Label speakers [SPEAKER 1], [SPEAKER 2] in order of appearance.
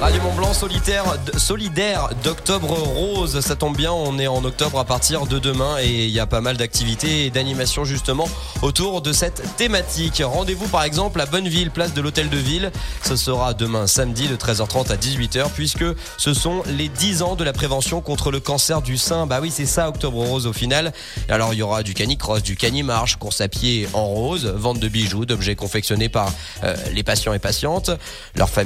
[SPEAKER 1] Radio Mont Blanc solitaire, solidaire d'octobre rose. Ça tombe bien, on est en octobre à partir de demain et il y a pas mal d'activités et d'animations justement autour de cette thématique. Rendez-vous par exemple à Bonneville, place de l'Hôtel de Ville. Ce sera demain samedi de 13h30 à 18h puisque ce sont les 10 ans de la prévention contre le cancer du sein. Bah oui, c'est ça Octobre rose au final. Alors il y aura du canicross, du canimarche, course à pied en rose, vente de bijoux, d'objets confectionnés par euh, les patients et patientes, leur famille